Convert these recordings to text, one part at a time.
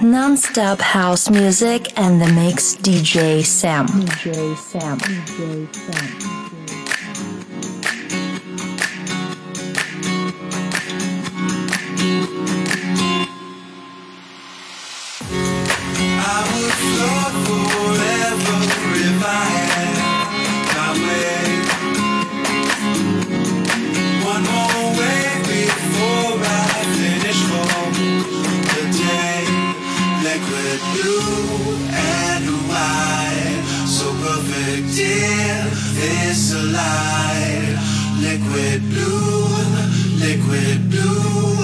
Non-stop house music and the mix DJ Sam. DJ Sam. DJ Sam. I would forever if I had blue and white. So perfect in this. Liquid blue, liquid blue.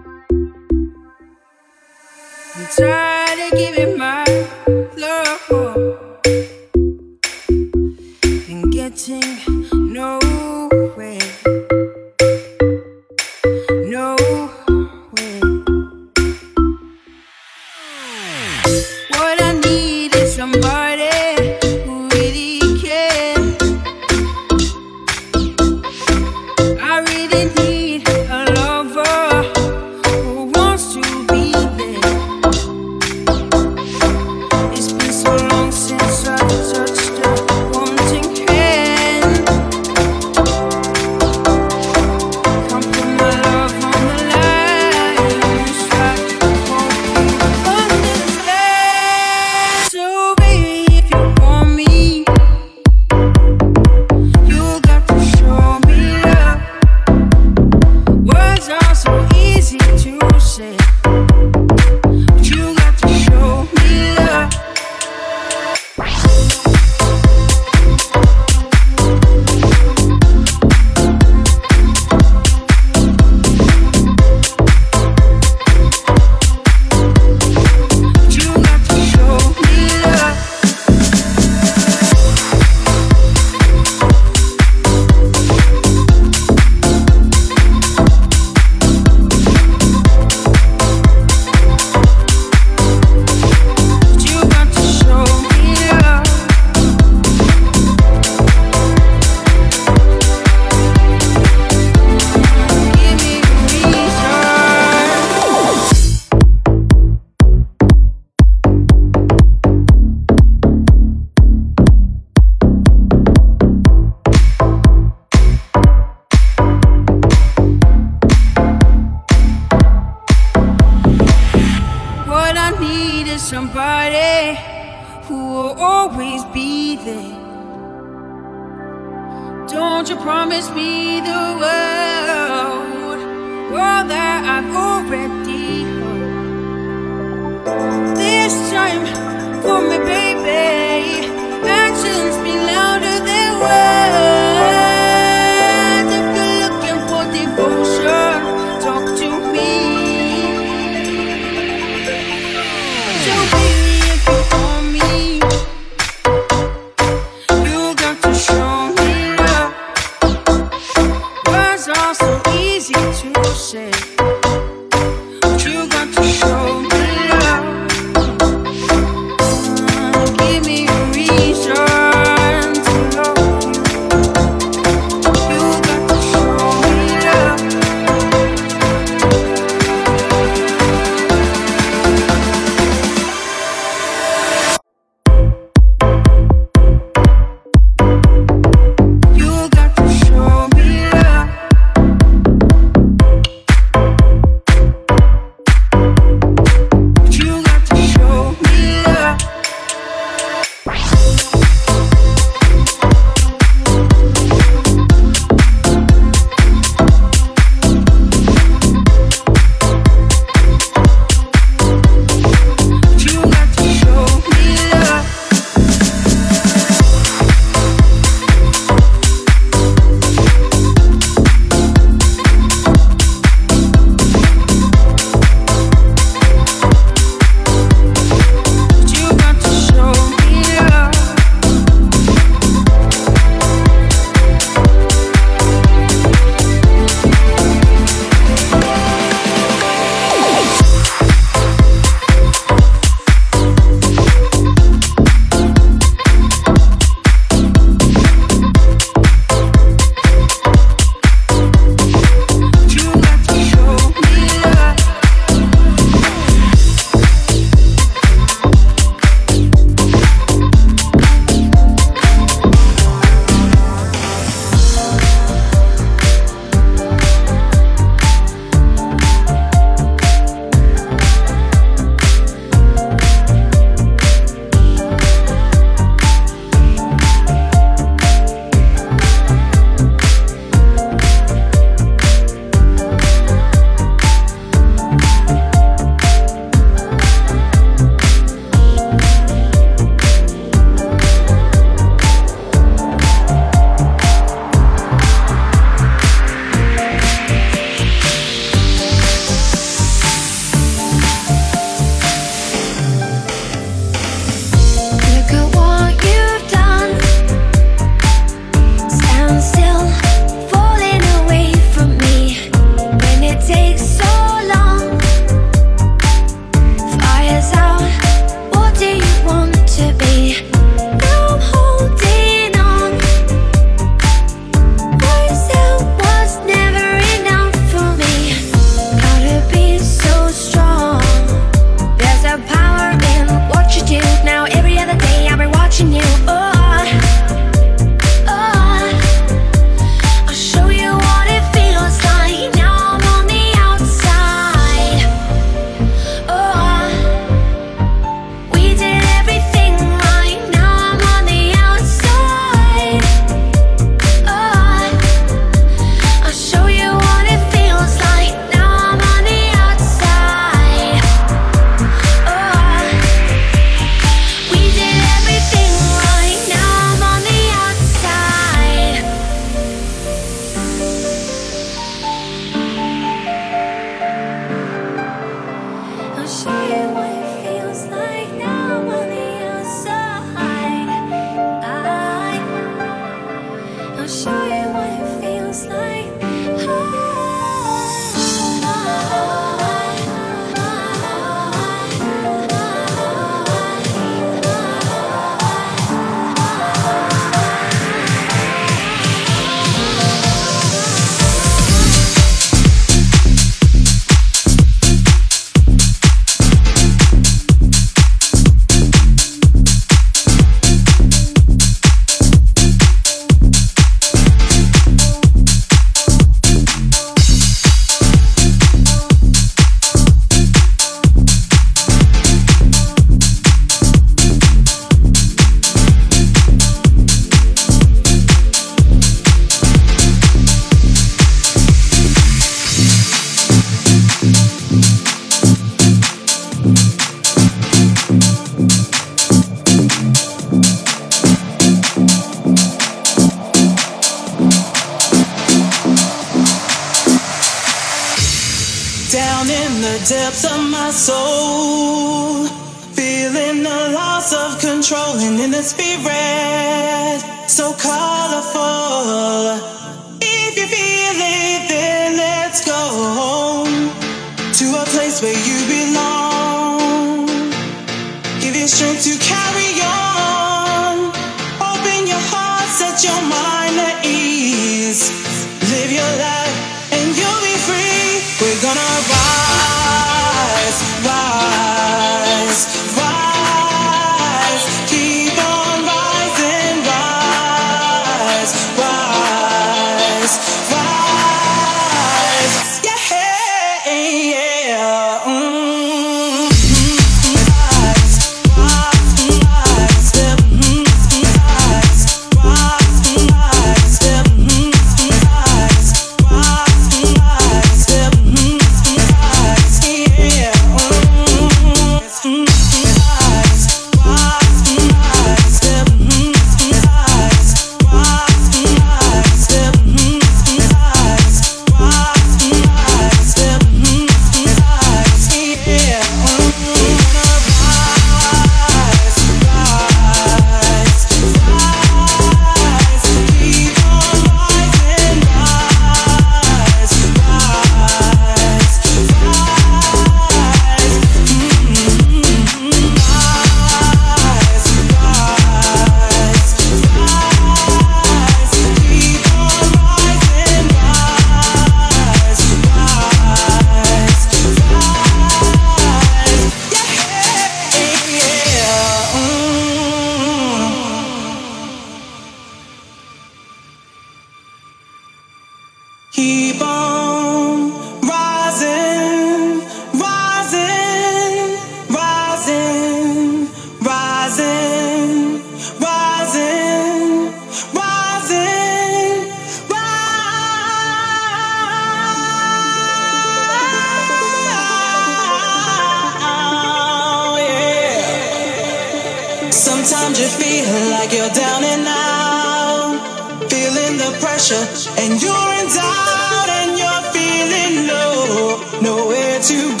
to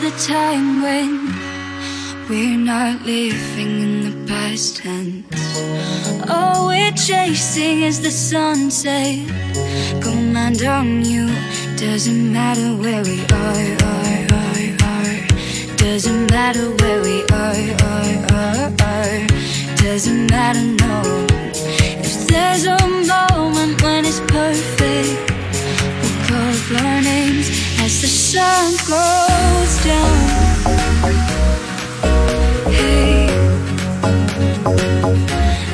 The time when We're not living in the past tense. All we're chasing is the sunset. Command on you. Doesn't matter where we are, are, are, are. Doesn't matter where we are, are, are, are. Doesn't matter, no. If there's a moment when it's perfect. We'll carve our names as the sun goes down. Hey,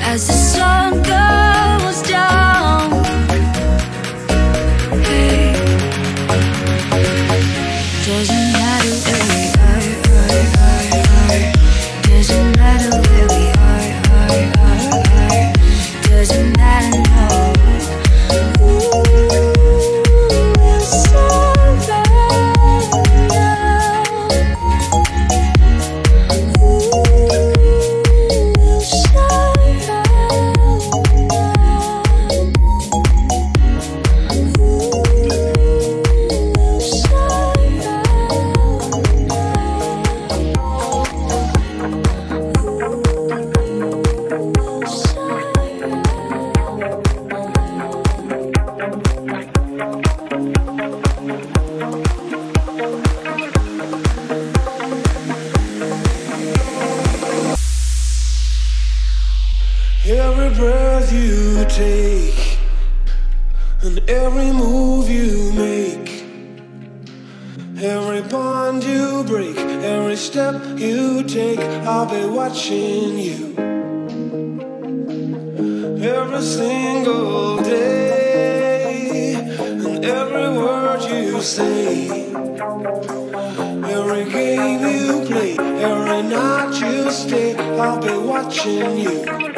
as the sun goes say, every game you play, every night you stay, I'll be watching you.